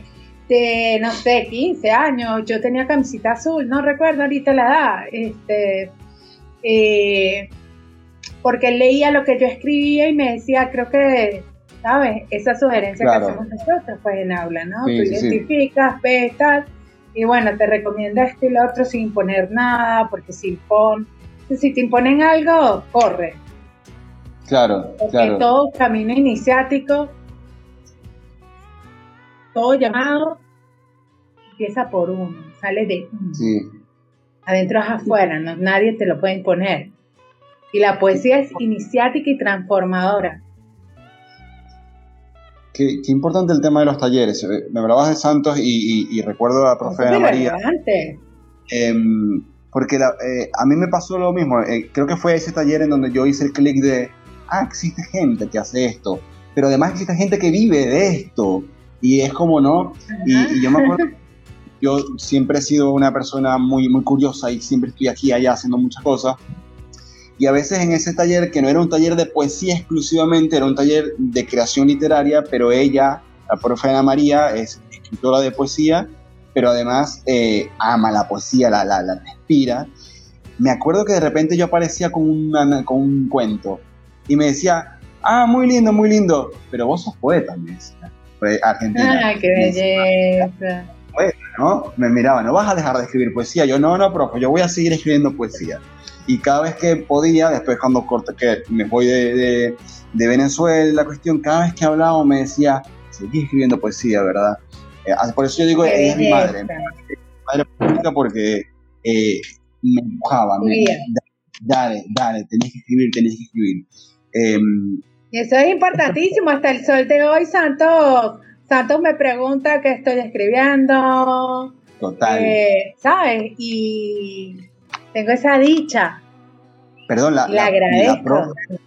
de, no sé, 15 años, yo tenía camisita azul, no recuerdo ahorita la edad, este, eh, porque él leía lo que yo escribía y me decía, creo que, ¿sabes? Esa sugerencia que hacemos nosotros, pues en aula, ¿no? Tú identificas, ves, tal, y bueno, te recomiendo esto y lo otro sin poner nada, porque si pon, Si te imponen algo, corre. Claro, Porque claro. todo camino iniciático, todo llamado, empieza por uno, sale de uno. Sí, Adentro es afuera, no, nadie te lo puede imponer. Y la poesía es iniciática y transformadora. Qué, qué importante el tema de los talleres. Eh, Me hablabas de Santos y, y- y recuerdo a la profe Ana María. relevante. Porque la- eh, a mí me pasó lo mismo. eh, creo que fue ese taller en donde yo hice el clic de, ah, existe gente que hace esto, pero además existe gente que vive de esto. Y es como, ¿no? Y, y yo me acuerdo, yo siempre he sido una persona muy, muy curiosa y siempre estoy aquí allá haciendo muchas cosas. Y a veces en ese taller, que no era un taller de poesía exclusivamente, era un taller de creación literaria, pero ella, la profe Ana María, es escritora de poesía, pero además eh, ama la poesía, la, la, la respira. Me acuerdo que de repente yo aparecía con, una- con un cuento y me decía, ah, muy lindo, muy lindo, pero vos sos poeta, me decía. Argentina. Ay, qué belleza. ¿no? Me miraba, no vas a dejar de escribir poesía. Yo, no, no, profe, yo voy a seguir escribiendo poesía. Y cada vez que podía, después cuando corté, que me voy de, de, de Venezuela, la cuestión, cada vez que hablábamos me decía, seguí escribiendo poesía, ¿verdad? Eh, por eso yo digo, ella es mi madre, mi madre porque eh, me empujaba, me, dale, dale, tenés que escribir, tenés que escribir. Y eso es importantísimo. Hasta el sol de hoy, Santos. Santos me pregunta qué estoy escribiendo. total. eh, ¿Sabes? Y tengo esa dicha. Perdón, la, la la- la agradezco. profe-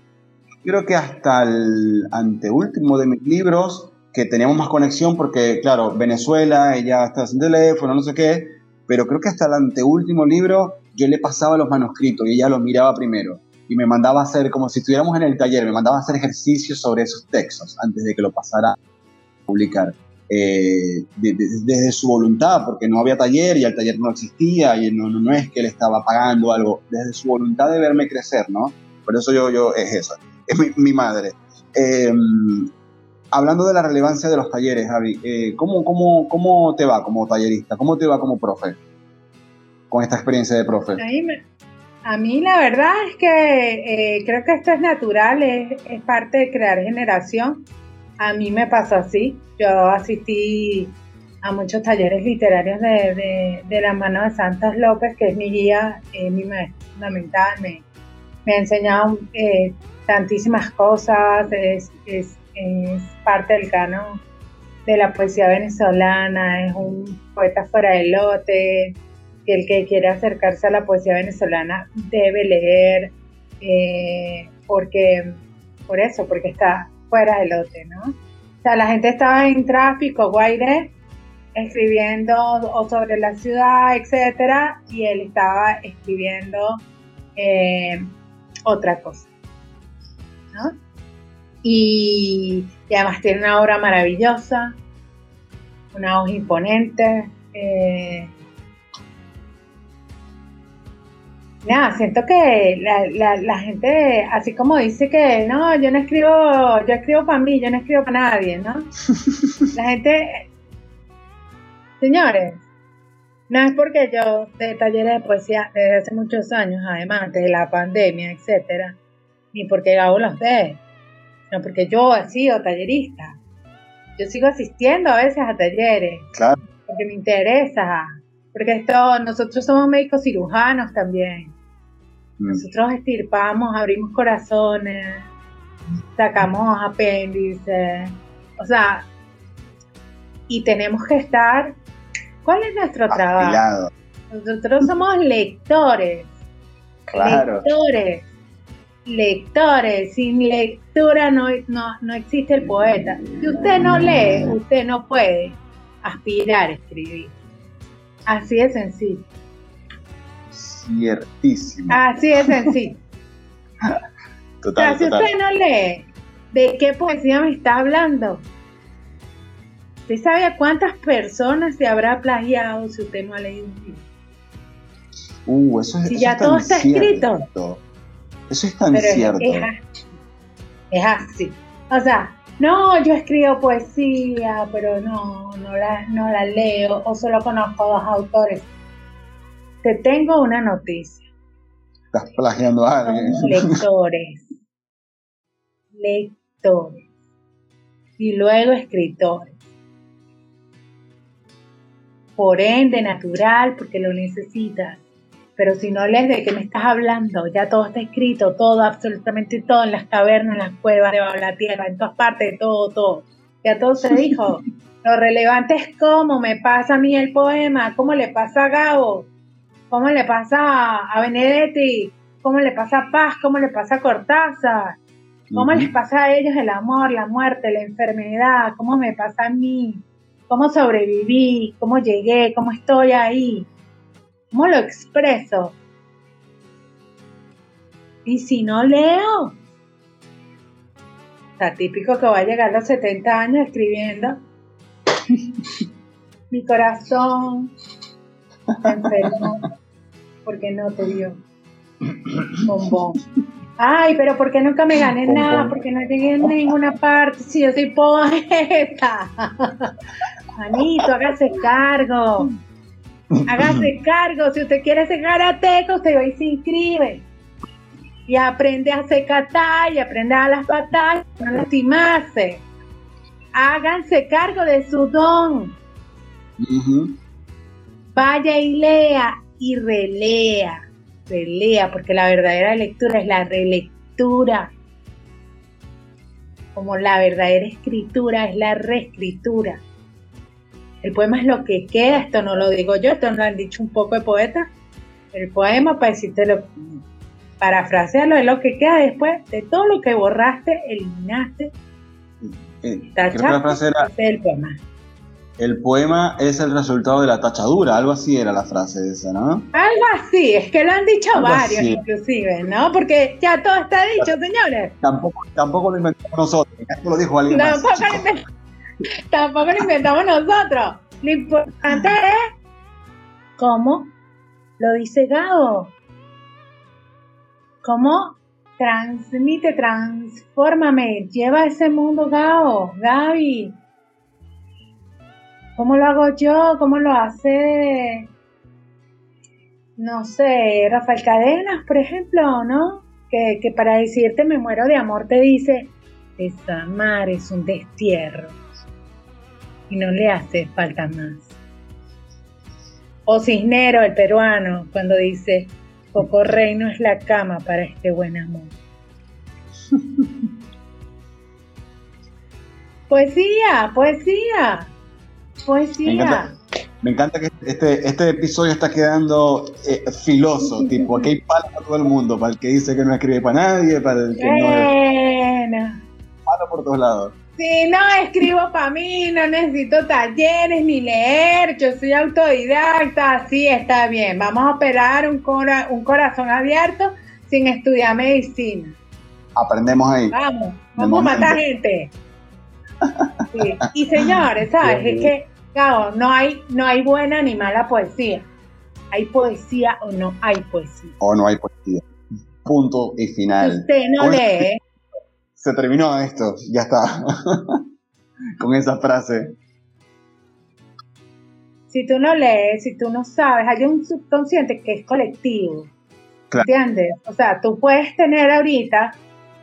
creo que hasta el anteúltimo de mis libros, que teníamos más conexión, porque claro, Venezuela, ella está sin teléfono, no sé qué, pero creo que hasta el anteúltimo libro yo le pasaba los manuscritos y ella los miraba primero. Y me mandaba a hacer, como si estuviéramos en el taller, me mandaba a hacer ejercicios sobre esos textos antes de que lo pasara a publicar. Eh, de- de- desde su voluntad, porque no había taller y el taller no existía y no, no, no es que él estaba pagando algo, desde su voluntad de verme crecer, ¿no? Por eso yo, yo es eso, es mi, mi madre. Eh, hablando de la relevancia de los talleres, Javi, eh, ¿cómo, cómo, ¿cómo te va como tallerista? ¿Cómo te va como profe? Con esta experiencia de profe. Me- a mí la verdad es que eh, creo que esto es natural, es, parte de crear generación. A mí me pasó así. Yo asistí a muchos talleres literarios de, de, de la mano de Santos López, que es mi guía, eh, mi maestro fundamental. Me, me ha enseñado eh, tantísimas cosas, es parte del canon de la poesía venezolana, es un poeta fuera de lote, que el que quiera acercarse a la poesía venezolana debe leer, eh, porque, por eso, porque está fuera del lote, ¿no? O sea, la gente estaba en tráfico, Guaire, escribiendo o sobre la ciudad, etcétera, y él estaba escribiendo eh, otra cosa, ¿no? Y, y además tiene una obra maravillosa, una voz imponente. eh, Nada, siento que la, la, la gente, así como dice que no, yo no escribo, yo escribo para mí, yo no escribo para nadie, ¿no? La gente, señores, no es porque yo de talleres de poesía desde hace muchos años, además, desde la pandemia, etcétera, ni porque Gabo los dé, sino porque yo he sido tallerista. Yo sigo asistiendo a veces a talleres, Claro. porque me interesa, porque esto, nosotros somos médicos cirujanos también. Mm. Nosotros estirpamos, abrimos corazones, sacamos apéndices, o sea, y tenemos que estar. ¿Cuál es nuestro trabajo? Nosotros somos lectores, Claro. lectores, lectores. Sin lectura no, no, no existe el poeta. Si usted no lee, usted no puede aspirar a escribir. Así de sencillo. Ciertísimo. Así de sencillo. O Total, sea, si total. usted no lee, ¿de qué poesía me está hablando? ¿Usted sabe a cuántas personas se habrá plagiado si usted no ha leído un libro? Uh, eso es, Si eso ya todo está escrito. Eso es tan Pero cierto. Es, así. Es así. O sea, no, yo escribo poesía, pero no, no la, no la leo o solo conozco dos autores. Te tengo una noticia. Estás plagiando a alguien. Lectores. Lectores. Y luego escritores. Por ende, natural, porque lo necesitas. Pero si no lees de qué me estás hablando, ya todo está escrito, todo, absolutamente todo, en las cavernas, en las cuevas, debajo de la tierra, en todas partes, todo, todo. Ya todo se dijo. Lo relevante es cómo me pasa a mí el poema, cómo le pasa a Gabo, cómo le pasa a Benedetti, cómo le pasa a Paz, cómo le pasa a Cortázar, cómo les pasa a ellos el amor, la muerte, la enfermedad, cómo me pasa a mí, cómo sobreviví, cómo llegué, cómo estoy ahí, cómo lo expreso. Y si no leo, está típico que va a llegar a los 70 años escribiendo Mi corazón se enfermó porque no te dio bombón. Ay, pero ¿por qué nunca me gané nada? Porque no llegué a ninguna parte. Si yo soy poeta. Manito, hágase cargo. Hágase cargo. Si usted quiere ser karateca, usted hoy se inscribe. Y aprende a hacer kata y aprende a las batallas, no lastimarse háganse cargo de su don. Vaya y lea y relea, relea, porque la verdadera lectura es la relectura. Como la verdadera escritura es la reescritura. El poema es lo que queda, esto no lo digo yo, esto no lo han dicho un poco de poetas. El poema, para decírtelo, parafrasearlo, es lo que queda después de todo lo que borraste, eliminaste, el poema. El poema es el resultado de la tachadura, algo así era la frase esa, ¿no? Algo así, es que lo han dicho varios inclusive, ¿no? Porque ya todo está dicho, señores. Tampoco, tampoco lo inventamos nosotros, esto lo dijo alguien tampoco más. Lo tampoco lo inventamos nosotros. Lo importante es cómo lo dice Gabo. ¿Cómo transmite, transfórmame, lleva a ese mundo Gao, Gaby. ¿Cómo lo hago yo? ¿Cómo lo hace, no sé, Rafael Cadenas, por ejemplo, ¿no? Que, que para decirte me muero de amor te dice, desamar es un destierro y no le hace falta más. O Cisnero, el peruano, cuando dice, Coco Rey no es la cama para este buen amor. poesía, poesía, poesía. Me encanta, que este, este episodio está quedando eh, filoso, tipo, aquí hay palo para todo el mundo, para el que dice que no escribe para nadie, para el que no es... Palo por todos lados. Sí, no escribo para mí, no necesito talleres ni leer, yo soy autodidacta, sí, está bien. Vamos a operar un, un corazón abierto sin estudiar medicina. Aprendemos ahí. Vamos, vamos a matar gente. Y señores, ¿sabes? Es que, claro, no hay, no hay buena ni mala poesía. Hay poesía o no hay poesía. O no hay poesía. Punto y final. Usted no lee se terminó esto, ya está. Con esa frase. Si tú no lees, si tú no sabes, hay un subconsciente que es colectivo. ¿Entiendes? O sea, tú puedes tener ahorita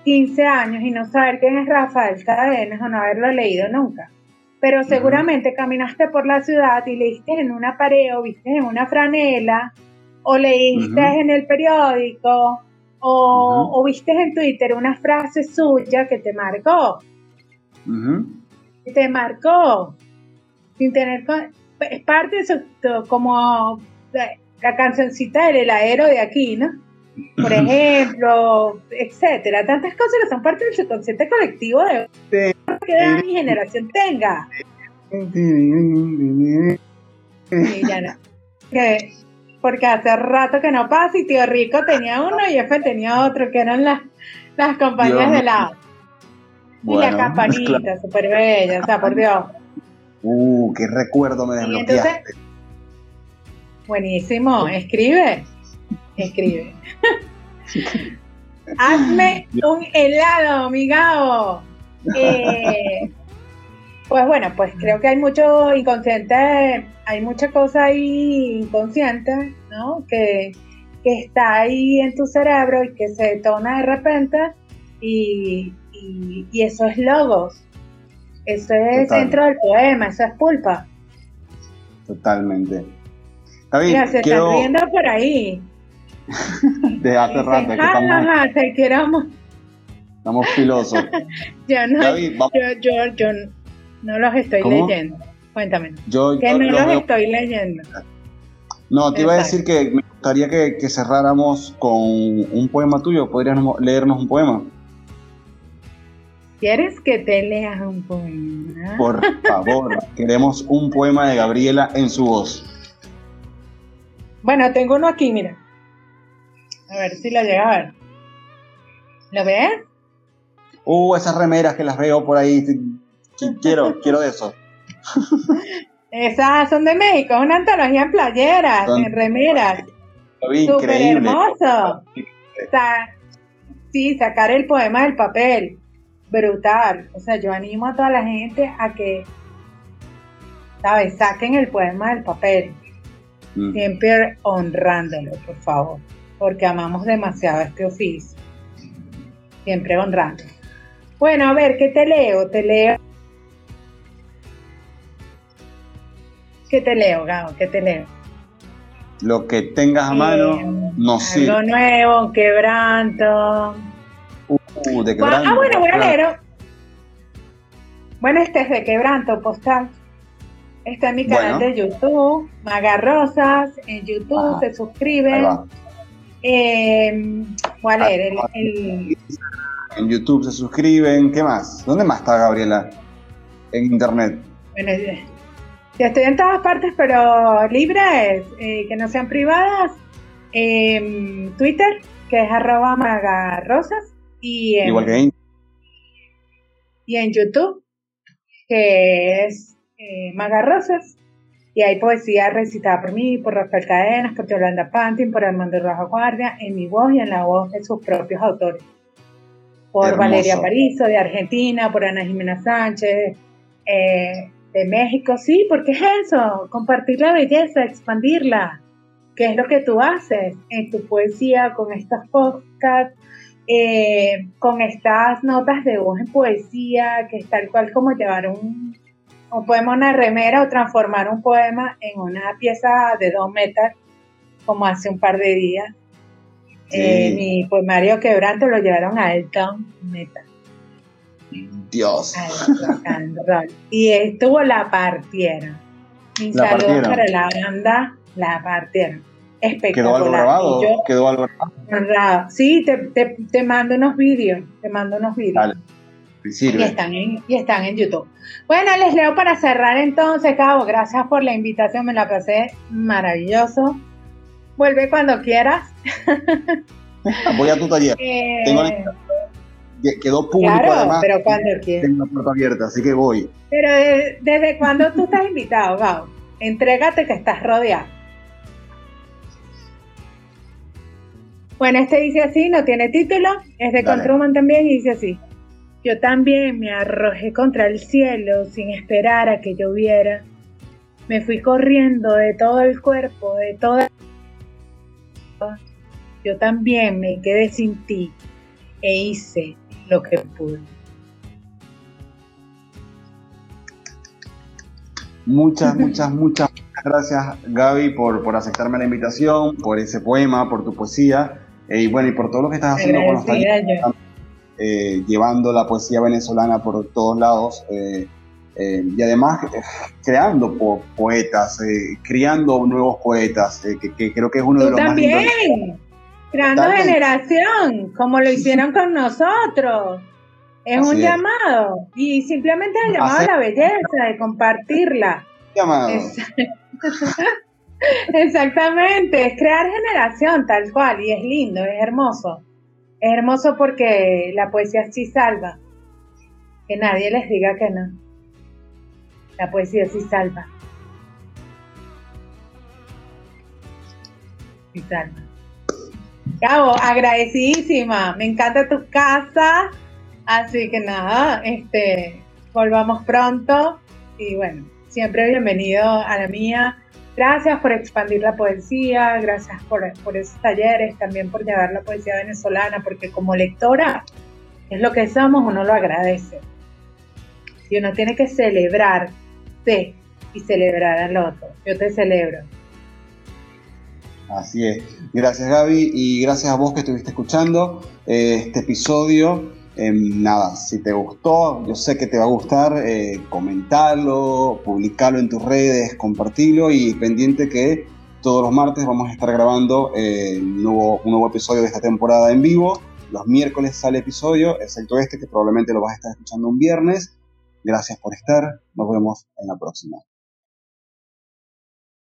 15 años y no saber quién es Rafael Cadenas o no haberlo leído nunca. Pero seguramente caminaste por la ciudad y leíste en una pared o viste en una franela o leíste en el periódico o, viste en Twitter una frase suya que te marcó. Te marcó. Sin tener. Es parte de eso, como la, cancioncita del heladero de aquí, ¿no? Por ejemplo, etcétera. Tantas cosas que son parte del subconsciente colectivo de que mi generación tenga. Sí, ya no. Que, porque hace rato que no pasa y Tío Rico tenía uno y F tenía otro, que eran las, las compañías de la... y la campanita, súper bella, o sea, por Dios. Uh, qué recuerdo me desbloqueaste. buenísimo, escribe, escribe. Hazme un helado, migao. Eh, pues bueno, pues creo que hay mucho inconsciente, hay mucha cosa ahí inconsciente, ¿no? Que, que está ahí en tu cerebro y que se detona de repente y, eso es logos. Eso es dentro del poema, eso es pulpa. Totalmente. David, Mira, se están riendo por ahí. de hace rato. que estamos, te quiero... estamos filosos. yo, no, yo, yo, no los estoy leyendo. Cuéntame. Yo, que no los, estoy leyendo. No, te iba a decir que me gustaría que, que, cerráramos con un poema tuyo. ¿Podrías leernos un poema? ¿Quieres que te leas un poema? Por favor, queremos un poema de Gabriela en su voz. Bueno, tengo uno aquí, mira. A ver si lo llega a ver. ¿Lo ves? Uh, esas remeras que las veo por ahí. Quiero, quiero eso. Esas son de México, una antología en playeras, en remeras. Súper hermoso. sí, sacar el poema del papel. Brutal. O sea, yo animo a toda la gente a que, ¿sabes? Saquen el poema del papel. Mm. Siempre honrándolo, por favor porque amamos demasiado este oficio. Siempre honrando. Bueno, a ver, ¿qué te leo? Te leo. ¿Qué te leo, Gabo? ¿Qué te leo? Lo que tengas a mano, eh, no sé. Algo nuevo, quebranto. Uh, de quebranto. Ah, bueno, voy a leer. Bueno, este es de quebranto postal. Está en mi canal de YouTube, Maga Rosas, en YouTube, se suscriben. Eh, ¿Cuál ah? El, En YouTube se suscriben. ¿Qué más? ¿Dónde más está Gabriela? En internet. Bueno, estoy en todas partes, pero libres, eh, que no sean privadas. Eh, Twitter, que es arroba magarrosas. Y en, Igual que en, Y en YouTube, que es eh, magarrosas. Y hay poesía recitada por mí, por Rafael Cadenas, por Yolanda Pantin, por Armando Roja Guardia, en mi voz y en la voz de sus propios autores. Por Valeria Parizo, de Argentina, por Ana Jimena Sánchez, eh, de México. Sí, porque es eso, compartir la belleza, expandirla. ¿Qué es lo que tú haces en tu poesía con estos podcasts? Eh, con estas notas de voz en poesía, que es tal cual como llevar un, un poema una remera o transformar un poema en una pieza de dos metas, como hace un par de días. Eh, mi poemario Quebranto lo llevaron a el Meta. Dios. y estuvo La Partieron. Mi saludo para la banda La Partieron. Espectacular. ¿Quedó algo grabado? ¿Quedó algo grabado? Sí, te, te, mando unos vídeos. Te mando unos vídeos. Y están, en, y están en YouTube. Bueno, les leo para cerrar entonces, Cabo. Gracias por la invitación, me la pasé maravilloso. Vuelve cuando quieras. Apoya tu taller. Eh, Tengo quedó público claro, pero cuando. Tengo la puerta abierta, así que voy. Pero ¿desde cuándo tú estás invitado, Gabo? Entrégate que estás rodeado. Bueno, este dice así, no tiene título, es de Contruman también y dice así. Yo también me arrojé contra el cielo sin esperar a que lloviera. Me fui corriendo de todo el cuerpo, de toda... Yo también me quedé sin ti e hice lo que pude. Muchas, muchas, muchas gracias Gaby por, por aceptarme la invitación, por ese poema, por tu poesía. Eh, y bueno, y por todo lo que estás haciendo con los talleres eh, llevando la poesía venezolana por todos lados eh, eh, y además creando poetas, criando nuevos poetas, que, creo que es uno de los también, creando generación, como lo hicieron con nosotros. Es un llamado y simplemente el llamado a la belleza, de compartirla. Llamado. Exactamente, es crear generación tal cual y es lindo, es hermoso. Es hermoso porque la poesía sí salva. Que nadie les diga que no. La poesía sí salva. Sí salva. Cabo, agradecidísima. Me encanta tu casa. Así que nada, este, volvamos pronto. Y bueno, siempre bienvenido a la mía. Gracias por expandir la poesía, gracias por, por esos talleres, también por llevar la poesía venezolana, porque como lectora es lo que somos, uno lo agradece. Y uno tiene que celebrarse y celebrar al otro. Yo te celebro. Así es. Gracias Gaby y gracias a vos que estuviste escuchando eh, este episodio. Em, nada, si te gustó, yo sé que te va a gustar, eh, comentarlo, publicarlo en tus redes, compartirlo y pendiente que todos los martes vamos a estar grabando eh, nuevo, un nuevo episodio de esta temporada en vivo. Los miércoles sale episodio, excepto este que probablemente lo vas a estar escuchando un viernes. Gracias por estar, nos vemos en la próxima.